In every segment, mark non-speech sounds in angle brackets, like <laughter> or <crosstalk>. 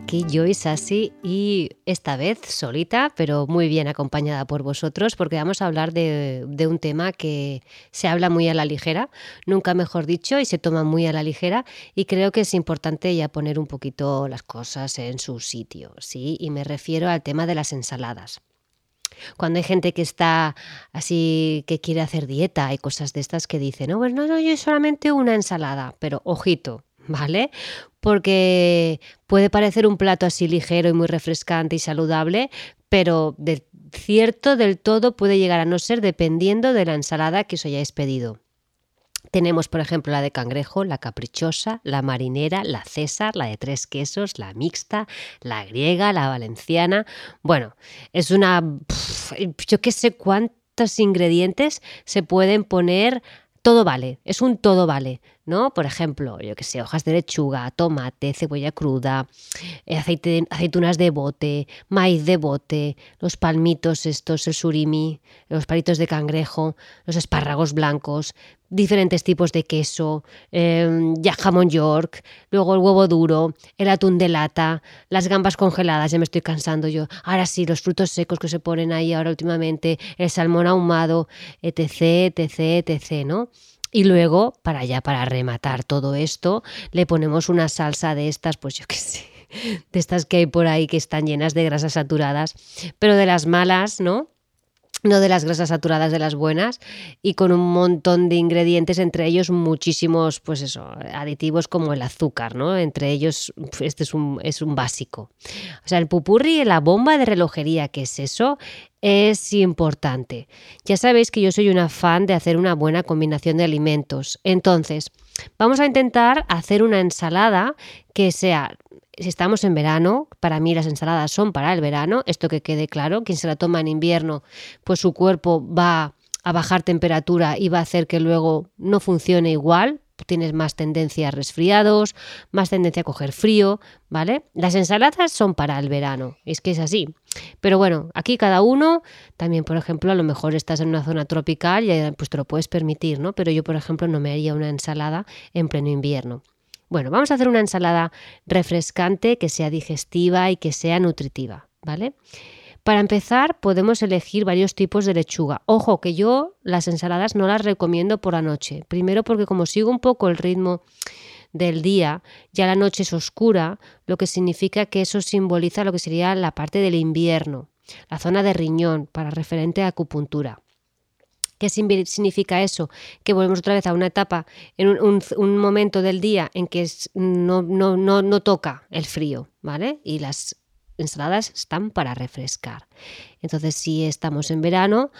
Aquí Joyce Sassi y esta vez solita, pero muy bien acompañada por vosotros, porque vamos a hablar de, de, un tema que se habla muy a la ligera, nunca mejor dicho, y se toma muy a la ligera, y creo que es importante ya poner un poquito las cosas en su sitio, ¿sí? Y me refiero al tema de las ensaladas. Cuando hay gente que está así, que quiere hacer dieta, hay cosas de estas que dicen, no, pues no, no, yo solamente una ensalada, pero ojito, ¿vale? Porque puede parecer un plato así ligero y muy refrescante y saludable, pero de cierto del todo puede llegar a no ser dependiendo de la ensalada que os hayáis pedido. Tenemos, por ejemplo, la de cangrejo, la caprichosa, la marinera, la César, la de tres quesos, la mixta, la griega, la valenciana. Bueno, es una... yo qué sé cuántos ingredientes se pueden poner todo vale, es un todo vale, ¿no? Por ejemplo, yo que sé, hojas de lechuga, tomate, cebolla cruda, eh, aceite, aceitunas de bote, maíz de bote, los palmitos estos, el surimi, los palitos de cangrejo, los espárragos blancos, diferentes tipos de queso, eh, ya jamón york, luego el huevo duro, el atún de lata, las gambas congeladas, ya me estoy cansando yo. Ahora sí, los frutos secos que se ponen ahí ahora últimamente, el salmón ahumado, etc, etc, etc, ¿no? Y luego, para ya para rematar todo esto, le ponemos una salsa de estas, pues yo qué sé, de estas que hay por ahí que están llenas de grasas saturadas, pero de las malas, ¿no? No de las grasas saturadas de las buenas y con un montón de ingredientes entre ellos muchísimos pues eso aditivos como el azúcar no entre ellos este es un, es un básico. O sea el pupurri la bomba de relojería que es eso es importante. Ya sabéis que yo soy una fan de hacer una buena combinación de alimentos. Entonces vamos a intentar hacer una ensalada que sea si estamos en verano, para mí las ensaladas son para el verano, esto que quede claro, quien se la toma en invierno, pues su cuerpo va a bajar temperatura y va a hacer que luego no funcione igual, tienes más tendencia a resfriados, más tendencia a coger frío, ¿vale? Las ensaladas son para el verano, es que es así. Pero bueno, aquí cada uno, también por ejemplo, a lo mejor estás en una zona tropical y pues te lo puedes permitir, ¿no? Pero yo por ejemplo no me haría una ensalada en pleno invierno. Bueno, vamos a hacer una ensalada refrescante que sea digestiva y que sea nutritiva, ¿vale? Para empezar, podemos elegir varios tipos de lechuga. Ojo, que yo las ensaladas no las recomiendo por la noche. Primero porque como sigo un poco el ritmo del día, ya la noche es oscura, lo que significa que eso simboliza lo que sería la parte del invierno, la zona de riñón, para referente a acupuntura. ¿Qué significa eso? Que volvemos otra vez a una etapa, en un, momento del día en que no, no, no, no toca el frío, ¿vale? Y las ensaladas están para refrescar. Entonces, si estamos en verano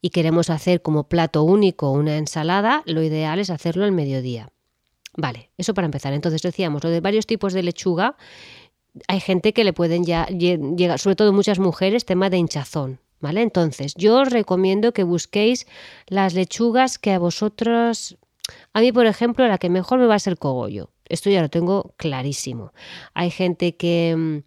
y queremos hacer como plato único una ensalada, lo ideal es hacerlo al mediodía. Vale, eso para empezar. Entonces decíamos, lo de varios tipos de lechuga, hay gente que le pueden ya llegar, sobre todo muchas mujeres, tema de hinchazón, ¿Vale? Entonces, yo os recomiendo que busquéis las lechugas que a vosotros... A mí, por ejemplo, la que mejor me va a ser cogollo. Esto ya lo tengo clarísimo. Hay gente que,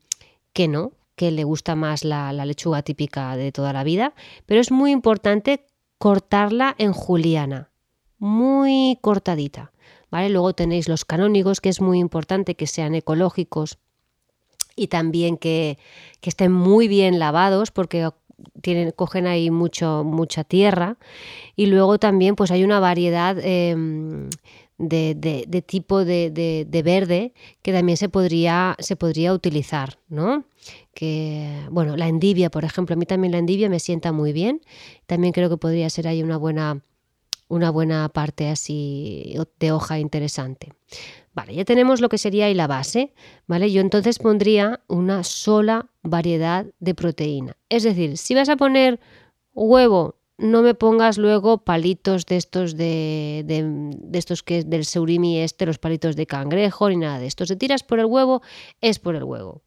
que no, que le gusta más la, la lechuga típica de toda la vida, pero es muy importante cortarla en juliana, muy cortadita. ¿Vale? Luego tenéis los canónigos, que es muy importante que sean ecológicos y también que, que estén muy bien lavados, porque tienen, cogen ahí mucho, mucha tierra y luego también pues hay una variedad em, de, tipo de, verde que también se podría, se podría utilizar, ¿no? Que, bueno, la endivia, por ejemplo, a mí también la endivia me sienta muy bien, también creo que podría ser ahí una buena, una buena parte así de hoja interesante. Vale, ya tenemos lo que sería ahí la base, ¿vale? Yo entonces pondría una sola variedad de proteína. Es decir, si vas a poner huevo, no me pongas luego palitos de estos de, de, estos que del surimi este, los palitos de cangrejo ni nada de esto. Si tiras por el huevo, es por el huevo.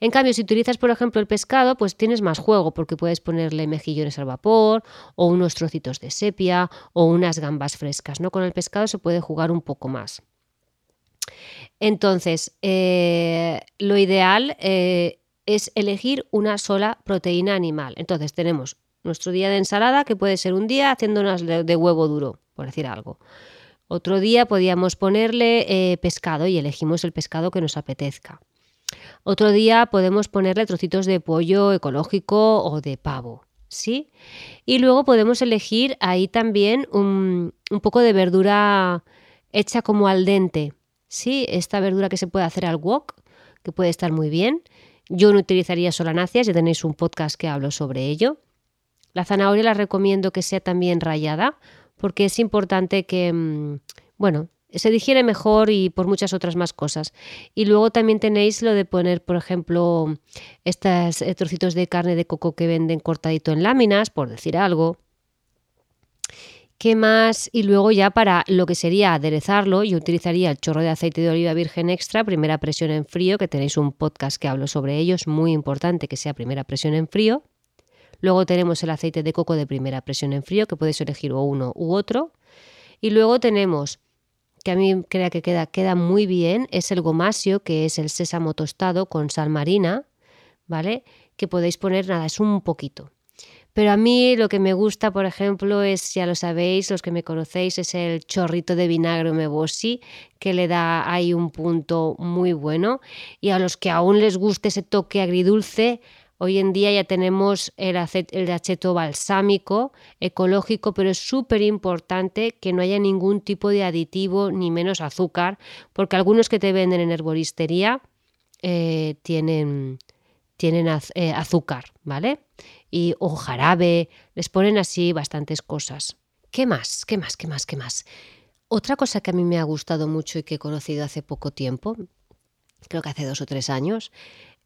En cambio, si utilizas, por ejemplo, el pescado, pues tienes más juego porque puedes ponerle mejillones al vapor o unos trocitos de sepia o unas gambas frescas, ¿no? Con el pescado se puede jugar un poco más. Entonces, eh, lo ideal eh, es elegir una sola proteína animal. Entonces, tenemos nuestro día de ensalada, que puede ser un día haciendo unas de huevo duro, por decir algo. Otro día podíamos ponerle eh, pescado y elegimos el pescado que nos apetezca. Otro día podemos ponerle trocitos de pollo ecológico o de pavo. ¿Sí? Y luego podemos elegir ahí también un, poco de verdura hecha como al dente. ¿Sí? Esta verdura que se puede hacer al wok, que puede estar muy bien. Yo no utilizaría solanáceas, ya tenéis un podcast que hablo sobre ello. La zanahoria la recomiendo que sea también rayada, porque es importante que, mm, bueno, se digiere mejor y por muchas otras más cosas. Y luego también tenéis lo de poner, por ejemplo, estos eh, trocitos de carne de coco que venden cortadito en láminas, por decir algo. ¿Qué más? Y luego ya para lo que sería aderezarlo, yo utilizaría el chorro de aceite de oliva virgen extra, primera presión en frío, que tenéis un podcast que hablo sobre ello, es muy importante que sea primera presión en frío. Luego tenemos el aceite de coco de primera presión en frío, que podéis elegir uno u otro. Y luego tenemos, que a mí creo que queda, queda muy bien, es el gomasio, que es el sésamo tostado con sal marina, ¿vale? Que podéis poner, nada, es un poquito. Pero a mí lo que me gusta, por ejemplo, es, ya lo sabéis, los que me conocéis, es el chorrito de vinagre mebosi, que le da ahí un punto muy bueno. Y a los que aún les guste ese toque agridulce, Hoy en día ya tenemos el, el balsámico, ecológico, pero es súper importante que no haya ningún tipo de aditivo ni menos azúcar, porque algunos que te venden en herboristería eh, tienen, tienen eh, azúcar, ¿vale? Y, o jarabe, les ponen así bastantes cosas. ¿Qué más? ¿Qué más? ¿Qué más? ¿Qué más? Otra cosa que a mí me ha gustado mucho y que he conocido hace poco tiempo, creo que hace dos o tres años,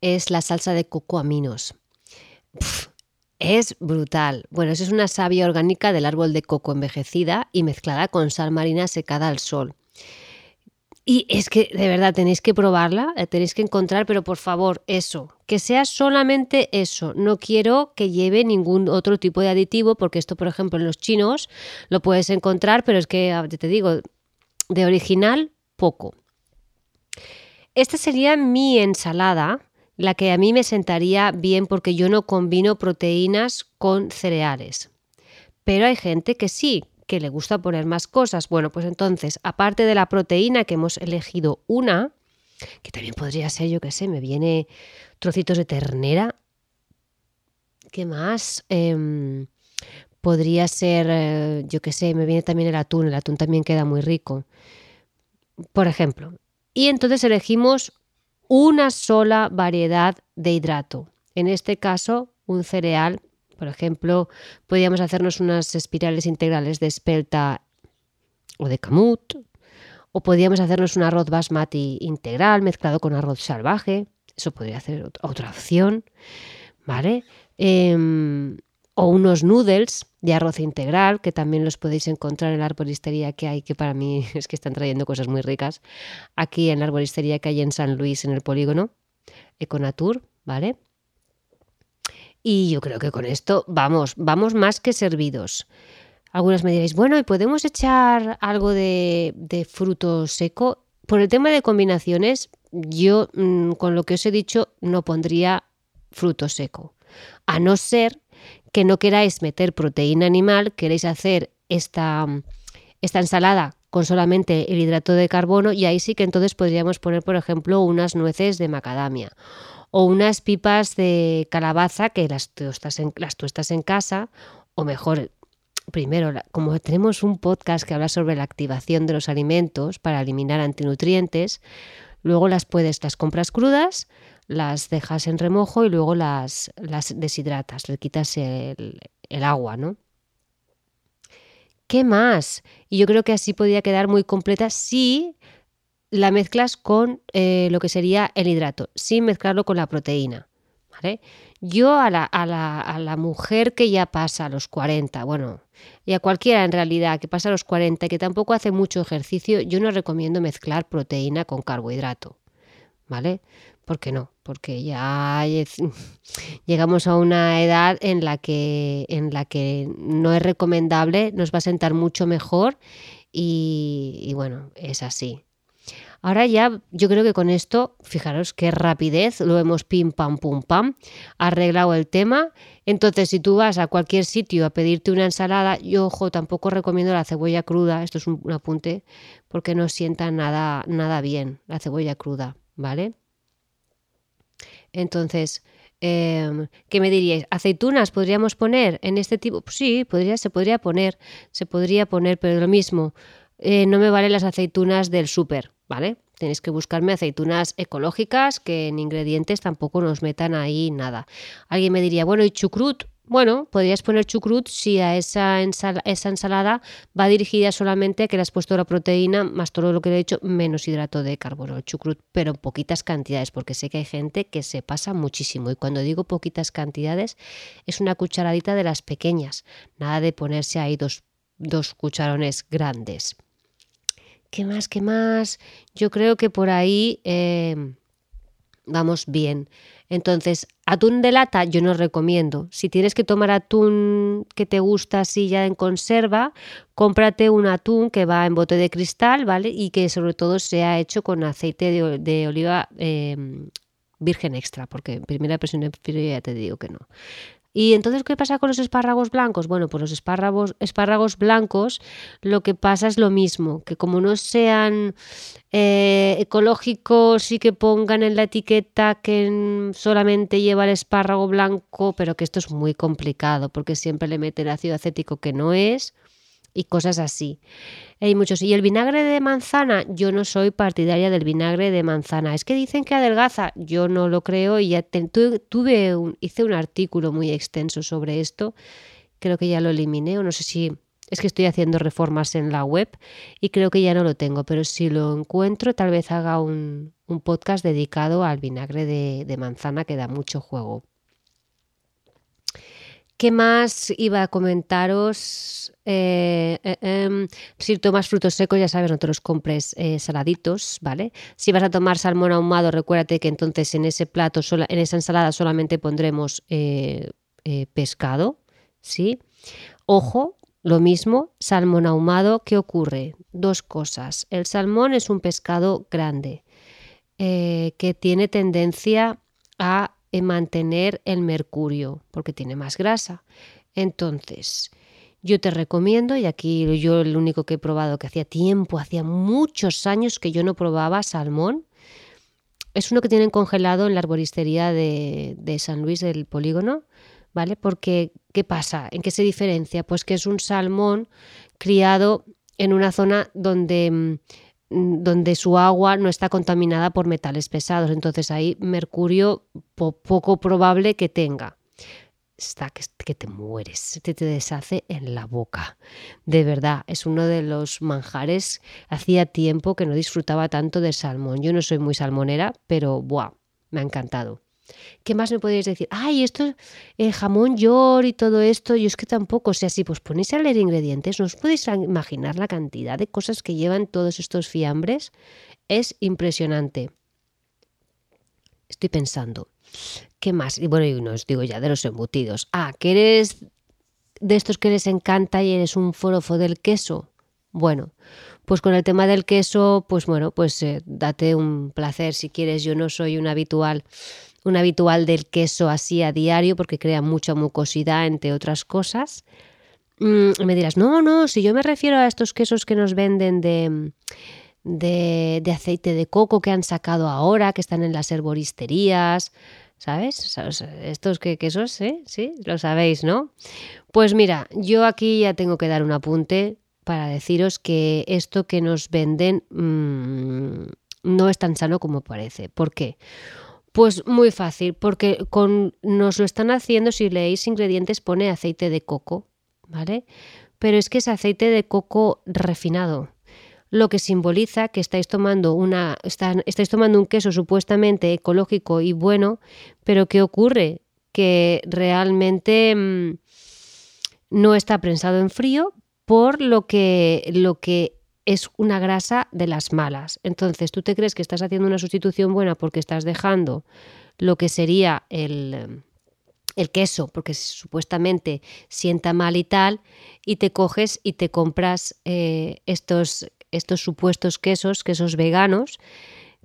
es la salsa de coco aminos. es brutal. Bueno, es una savia orgánica del árbol de coco envejecida y mezclada con sal marina secada al sol. Y es que de verdad tenéis que probarla, la tenéis que encontrar, pero por favor, eso, que sea solamente eso. No quiero que lleve ningún otro tipo de aditivo, porque esto, por ejemplo, en los chinos lo puedes encontrar, pero es que, ah, te digo, de original, poco. Esta sería mi ensalada la que a mí me sentaría bien porque yo no combino proteínas con cereales. Pero hay gente que sí, que le gusta poner más cosas. Bueno, pues entonces, aparte de la proteína que hemos elegido una, que también podría ser, yo qué sé, me viene trocitos de ternera. ¿Qué más? Em, podría ser, eh, yo qué sé, me viene también el atún. El atún también queda muy rico. Por ejemplo. Y entonces elegimos una sola variedad de hidrato. En este caso, un cereal, por ejemplo, podríamos hacernos unas espirales integrales de espelta o de camut, o podríamos hacernos un arroz basmati integral mezclado con arroz salvaje. Eso podría ser otra opción, ¿vale? Em, o unos noodles de arroz integral, que también los podéis encontrar en la arboristería que hay, que para mí <laughs> es que están trayendo cosas muy ricas, aquí en la arboristería que hay en San Luis, en el polígono, Econatur, ¿vale? Y yo creo que con esto vamos, vamos más que servidos. Algunas me diréis, bueno, ¿y podemos echar algo de, fruto seco? Por el tema de combinaciones, yo mm, con lo que os he dicho no pondría fruto seco. A no ser que no queráis meter proteína animal, queréis hacer esta, esta ensalada con solamente el hidrato de carbono y ahí sí que entonces podríamos poner, por ejemplo, unas nueces de macadamia o unas pipas de calabaza que las tuestas en, las en casa o mejor, primero, como tenemos un podcast que habla sobre la activación de los alimentos para eliminar antinutrientes, luego las puedes, las compras crudas, las dejas en remojo y luego las, las deshidratas, le quitas el, agua, ¿no? ¿Qué más? Y yo creo que así podría quedar muy completa si la mezclas con eh, lo que sería el hidrato, sin mezclarlo con la proteína. ¿vale? Yo a la, a, la, a la, mujer que ya pasa a los 40, bueno, y a cualquiera en realidad que pasa a los 40 y que tampoco hace mucho ejercicio, yo no recomiendo mezclar proteína con carbohidrato. ¿Vale? ¿Por qué no? Porque ya <laughs> llegamos a una edad en la que, en la que no es recomendable, nos va a sentar mucho mejor y, bueno, es así. Ahora ya yo creo que con esto, fijaros qué rapidez, lo hemos pim pam pum pam, arreglado el tema. Entonces, si tú vas a cualquier sitio a pedirte una ensalada, yo ojo, tampoco recomiendo la cebolla cruda, esto es un, apunte, porque no sienta nada, nada bien la cebolla cruda, ¿vale? Entonces, eh, ¿qué me diríais? ¿Aceitunas podríamos poner en este tipo? Pues sí, podría, se podría poner, se podría poner, pero lo mismo, eh, no me valen las aceitunas del súper, ¿vale? Tenéis que buscarme aceitunas ecológicas que en ingredientes tampoco nos metan ahí nada. Alguien me diría, bueno, ¿y chucrut? Bueno, podrías poner chucrut si a esa, esa, ensalada va dirigida solamente a que le has puesto la proteína más todo lo que le he dicho, menos hidrato de carbono, chucrut, pero en poquitas cantidades, porque sé que hay gente que se pasa muchísimo. Y cuando digo poquitas cantidades, es una cucharadita de las pequeñas, nada de ponerse ahí dos, dos cucharones grandes. ¿Qué más? ¿Qué más? Yo creo que por ahí eh, vamos bien. Entonces, atún de lata yo no recomiendo. Si tienes que tomar atún que te gusta así ya en conserva, cómprate un atún que va en bote de cristal, ¿vale? Y que sobre todo sea hecho con aceite de, oliva em, virgen extra, porque en primera presión de ya te digo que no. ¿Y entonces qué pasa con los espárragos blancos? Bueno, pues los espárragos, espárragos blancos lo que pasa es lo mismo, que como no sean eh, ecológicos y que pongan en la etiqueta que solamente lleva el espárrago blanco, pero que esto es muy complicado porque siempre le meten ácido acético que no es y cosas así. Hay muchos. Y el vinagre de manzana, yo no soy partidaria del vinagre de manzana. Es que dicen que adelgaza, yo no lo creo y ya tuve un, hice un artículo muy extenso sobre esto. Creo que ya lo eliminé o no sé si es que estoy haciendo reformas en la web y creo que ya no lo tengo, pero si lo encuentro tal vez haga un, podcast dedicado al vinagre de manzana que da mucho juego. ¿Qué más iba a comentaros? Eh, eh, em, si tomas frutos secos, ya sabes, no te los compres eh, saladitos, ¿vale? Si vas a tomar salmón ahumado, recuérdate que entonces en ese plato, en esa ensalada solamente pondremos pescado, ¿sí? Ojo, lo mismo, salmón ahumado, ¿qué ocurre? Dos cosas. El salmón es un pescado grande que tiene tendencia a mantener el mercurio, porque tiene más grasa. Entonces, yo te recomiendo, y aquí yo el único que he probado que hacía tiempo, hacía muchos años que yo no probaba salmón, es uno que tienen congelado en la arboristería de, de San Luis del Polígono, ¿vale? Porque, ¿qué pasa? ¿En qué se diferencia? Pues que es un salmón criado en una zona donde Mm, donde su agua no está contaminada por metales pesados. Entonces ahí mercurio poco probable que tenga. Está que, te mueres, te, te deshace en la boca. De verdad, es uno de los manjares. Hacía tiempo que no disfrutaba tanto de salmón. Yo no soy muy salmonera, pero ¡buah! Me ha encantado. ¿Qué más me podéis decir? Ay, esto, el jamón york y todo esto, yo es que tampoco, o sea, si pues ponéis a leer ingredientes, ¿no os podéis imaginar la cantidad de cosas que llevan todos estos fiambres? Es impresionante. Estoy pensando, ¿qué más? Y bueno, y no os digo ya de los embutidos. Ah, que eres de estos que les encanta y eres un forofo del queso. Bueno, pues con el tema del queso, pues bueno, pues eh, date un placer si quieres. Yo no soy un habitual un habitual del queso así a diario porque crea mucha mucosidad, entre otras cosas. Mm, me dirás, no, no, si yo me refiero a estos quesos que nos venden de, de, aceite de coco que han sacado ahora, que están en las herboristerías, ¿sabes? Estos que, quesos, ¿eh? Sí, lo sabéis, ¿no? Pues mira, yo aquí ya tengo que dar un apunte para deciros que esto que nos venden mm, no es tan sano como parece. ¿Por qué? Pues muy fácil, porque con, nos lo están haciendo, si leéis ingredientes pone aceite de coco, ¿vale? Pero es que es aceite de coco refinado, lo que simboliza que estáis tomando, una, estáis tomando un queso supuestamente ecológico y bueno, pero ¿qué ocurre? Que realmente mm, no está prensado en frío, por lo que, lo que es una grasa de las malas. Entonces, tú te crees que estás haciendo una sustitución buena porque estás dejando lo que sería el, el queso, porque supuestamente sienta mal y tal, y te coges y te compras eh, estos, estos supuestos quesos, quesos veganos,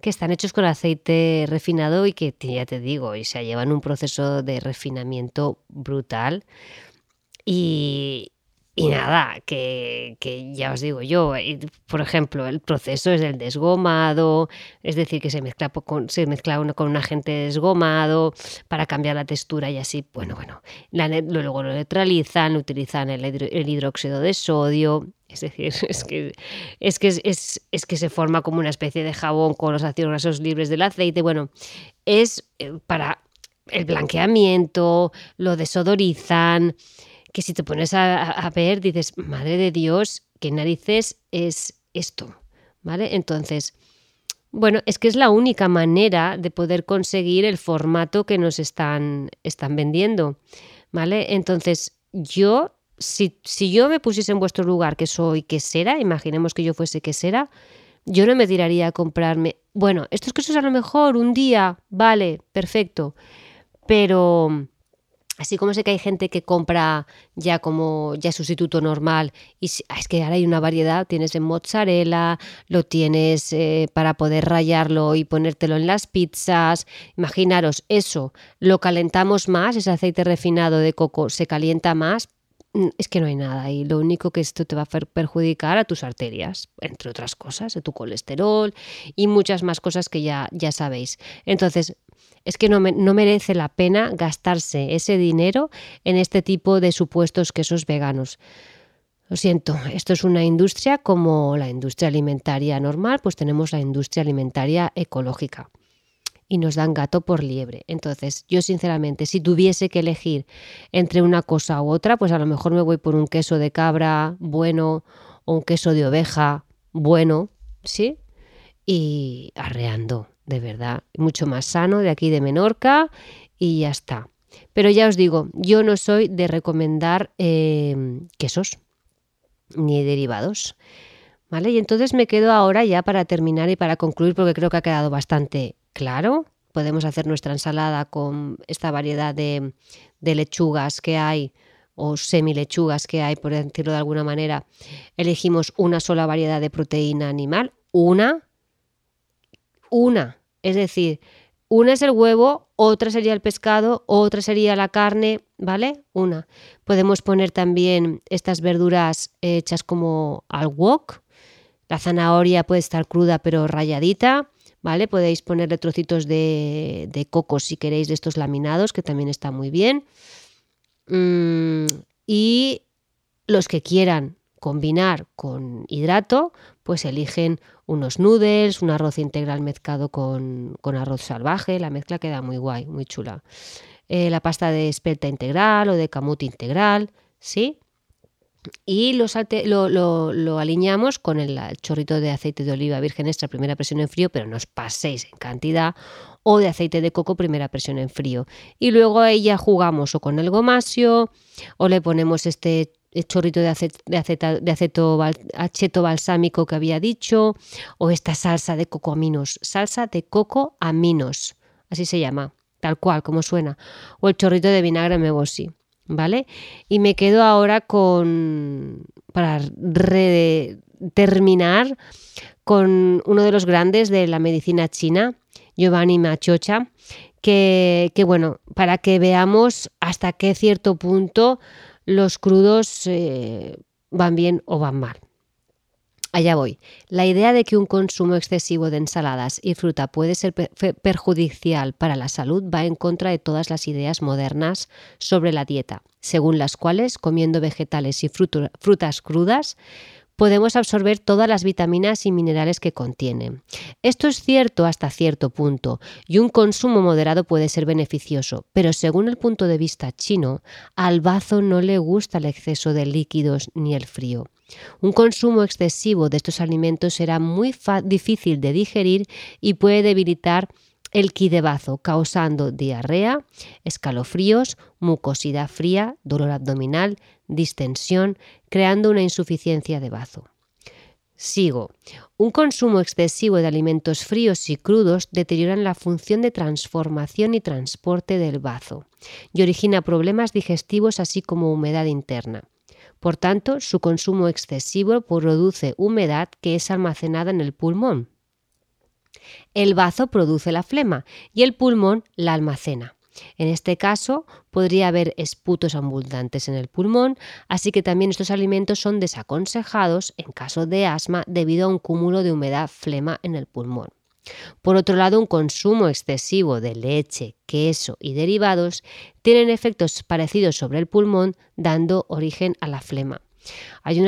que están hechos con aceite refinado y que ya te digo, y se llevan un proceso de refinamiento brutal. Y, y nada, que, ya os digo yo, eh, por ejemplo, el proceso es el desgomado, es decir, que se mezcla con, se mezcla con un agente desgomado para cambiar la textura y así, bueno, bueno, luego lo neutralizan, utilizan el, hidróxido de sodio, es decir, <laughs> es que, es, que es, es, que se forma como una especie de jabón con los ácidos grasos libres del aceite, bueno, es eh, para el blanqueamiento, lo desodorizan, que si te pones a, ver dices, madre de Dios, ¿qué narices es esto? ¿Vale? Entonces, bueno, es que es la única manera de poder conseguir el formato que nos están, están vendiendo. ¿Vale? Entonces, yo, si, si, yo me pusiese en vuestro lugar, que soy quesera, imaginemos que yo fuese quesera, yo no me tiraría a comprarme. Bueno, estos quesos a lo mejor un día, vale, perfecto. Pero Así como sé que hay gente que compra ya como ya sustituto normal y ah, es que ahora hay una variedad, tienes en mozzarella, lo tienes eh, para poder rayarlo y ponértelo en las pizzas. Imaginaros eso, lo calentamos más, ese aceite refinado de coco se calienta más, es que no hay nada y lo único que esto te va a perjudicar a tus arterias, entre otras cosas, a tu colesterol y muchas más cosas que ya, ya sabéis. Entonces, es que no, no, merece la pena gastarse ese dinero en este tipo de supuestos quesos veganos. Lo siento, esto es una industria como la industria alimentaria normal, pues tenemos la industria alimentaria ecológica y nos dan gato por liebre. Entonces, yo sinceramente, si tuviese que elegir entre una cosa u otra, pues a lo mejor me voy por un queso de cabra bueno o un queso de oveja bueno, ¿sí? Y arreando de verdad, mucho más sano de aquí de Menorca y ya está. Pero ya os digo, yo no soy de recomendar em, quesos ni derivados. ¿Vale? Y entonces me quedo ahora ya para terminar y para concluir, porque creo que ha quedado bastante claro. Podemos hacer nuestra ensalada con esta variedad de, lechugas que hay o semilechugas que hay, por decirlo de alguna manera. Elegimos una sola variedad de proteína animal, una, una es decir, una es el huevo, otra sería el pescado, otra sería la carne, ¿vale? Una. Podemos poner también estas verduras hechas como al wok. La zanahoria puede estar cruda pero rayadita, ¿vale? Podéis ponerle trocitos de, de coco si queréis de estos laminados, que también está muy bien. Mm, y los que quieran combinar con hidrato, pues eligen unos noodles, un arroz integral mezclado con, arroz salvaje, la mezcla queda muy guay, muy chula. Eh, la pasta de espelta integral o de camut integral, ¿sí? Y lo, lo, alineamos con el, chorrito de aceite de oliva virgen extra primera presión en frío, pero no os paséis en cantidad, o de aceite de coco primera presión en frío. Y luego ahí ya jugamos o con el gomasio, o le ponemos este chorrito de, de, aceto aceto balsámico que había dicho, o esta salsa de coco aminos, salsa de coco aminos, así se llama, tal cual, como suena, o el chorrito de vinagre mebosi, ¿vale? Y me quedo ahora con, para terminar, con uno de los grandes de la medicina china, Giovanni Machocha, que, que bueno, para que veamos hasta qué cierto punto los crudos eh, van bien o van mal. Allá voy. La idea de que un consumo excesivo de ensaladas y fruta puede ser perjudicial para la salud va en contra de todas las ideas modernas sobre la dieta, según las cuales comiendo vegetales y frutas crudas podemos absorber todas las vitaminas y minerales que contienen. Esto es cierto hasta cierto punto y un consumo moderado puede ser beneficioso, pero según el punto de vista chino, al bazo no le gusta el exceso de líquidos ni el frío. Un consumo excesivo de estos alimentos será muy difícil de digerir y puede debilitar el ki de bazo, causando diarrea, escalofríos, mucosidad fría, dolor abdominal, distensión, creando una insuficiencia de bazo. Sigo. Un consumo excesivo de alimentos fríos y crudos deterioran la función de transformación y transporte del bazo y origina problemas digestivos así como humedad interna. Por tanto, su consumo excesivo produce humedad que es almacenada en el pulmón. El bazo produce la flema y el pulmón la almacena. En este caso, podría haber esputos abundantes en el pulmón, así que también estos alimentos son desaconsejados en caso de asma debido a un cúmulo de humedad flema en el pulmón. Por otro lado, un consumo excesivo de leche, queso y derivados tienen efectos parecidos sobre el pulmón, dando origen a la flema. Hay,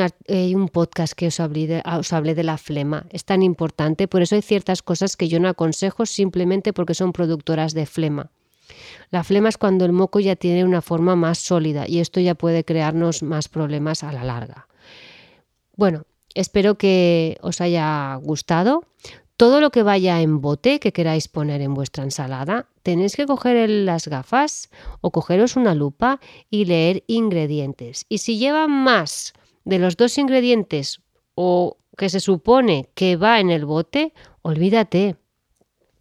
un podcast que os hablé, de, os hablé de la flema, es tan importante, por eso hay ciertas cosas que yo no aconsejo simplemente porque son productoras de flema. La flema es cuando el moco ya tiene una forma más sólida y esto ya puede crearnos más problemas a la larga. Bueno, espero que os haya gustado. Todo lo que vaya en bote que queráis poner en vuestra ensalada, tenéis que coger las gafas o cogeros una lupa y leer ingredientes. Y si lleva más de los dos ingredientes o que se supone que va en el bote, olvídate.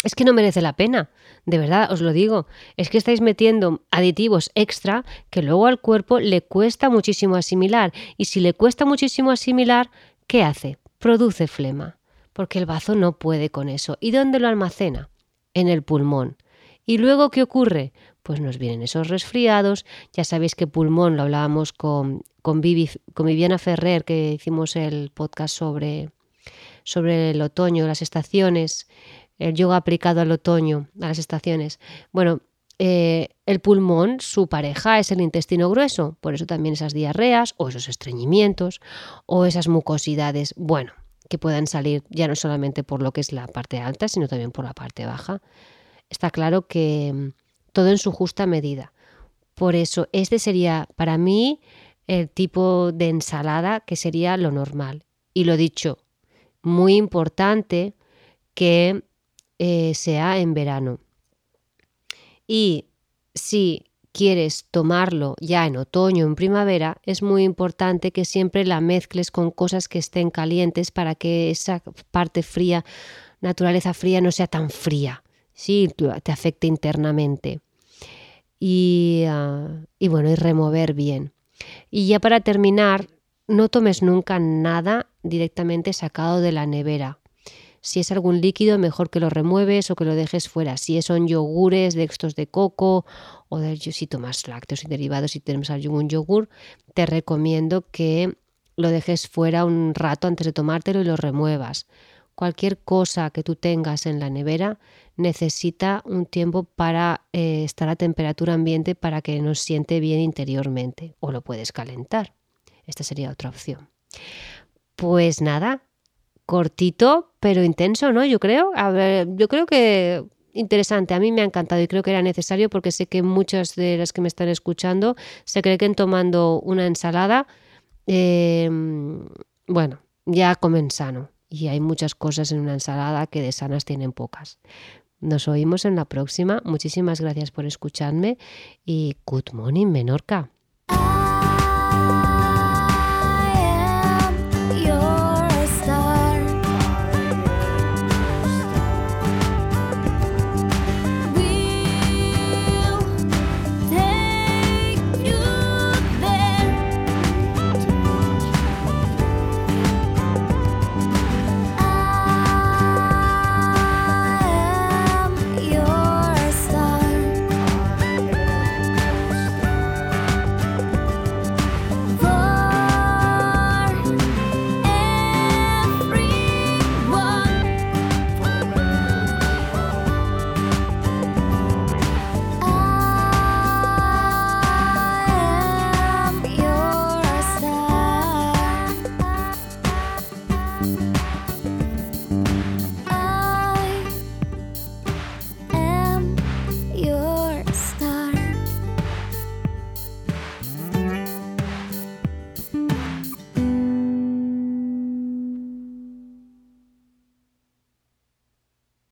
Es que no merece la pena. De verdad, os lo digo. Es que estáis metiendo aditivos extra que luego al cuerpo le cuesta muchísimo asimilar. Y si le cuesta muchísimo asimilar, ¿qué hace? Produce flema porque el bazo no puede con eso. ¿Y dónde lo almacena? En el pulmón. ¿Y luego qué ocurre? Pues nos vienen esos resfriados. Ya sabéis que pulmón lo hablábamos con, con, Viviana Ferrer, que hicimos el podcast sobre, sobre el otoño, las estaciones, el yoga aplicado al otoño, a las estaciones. Bueno, eh, el pulmón, su pareja es el intestino grueso, por eso también esas diarreas o esos estreñimientos o esas mucosidades. Bueno, que puedan salir ya no solamente por lo que es la parte alta, sino también por la parte baja. Está claro que mm, todo en su justa medida. Por eso, este sería para mí el tipo de ensalada que sería lo normal. Y lo dicho, muy importante que eh, sea en verano. Y si quieres tomarlo ya en otoño o en primavera, es muy importante que siempre la mezcles con cosas que estén calientes para que esa parte fría, naturaleza fría, no sea tan fría, ¿sí? te afecte internamente. Y, ah, y bueno, y remover bien. Y ya para terminar, no tomes nunca nada directamente sacado de la nevera. Si es algún líquido, mejor que lo remueves o que lo dejes fuera. Si son yogures de estos de coco o del, si tomas lácteos y derivados, si tenemos algún yogur, te recomiendo que lo dejes fuera un rato antes de tomártelo y lo remuevas. Cualquier cosa que tú tengas en la nevera necesita un tiempo para eh, estar a temperatura ambiente para que nos siente bien interiormente o lo puedes calentar. Esta sería otra opción. Pues nada, cortito pero intenso, ¿no? Yo creo. Yo creo que interesante. A mí me ha encantado y creo que era necesario porque sé que muchas de las que me están escuchando se creen que tomando una ensalada, em, bueno, ya comen sano. Y hay muchas cosas en una ensalada que de sanas tienen pocas. Nos oímos en la próxima. Muchísimas gracias por escucharme y good morning, Menorca.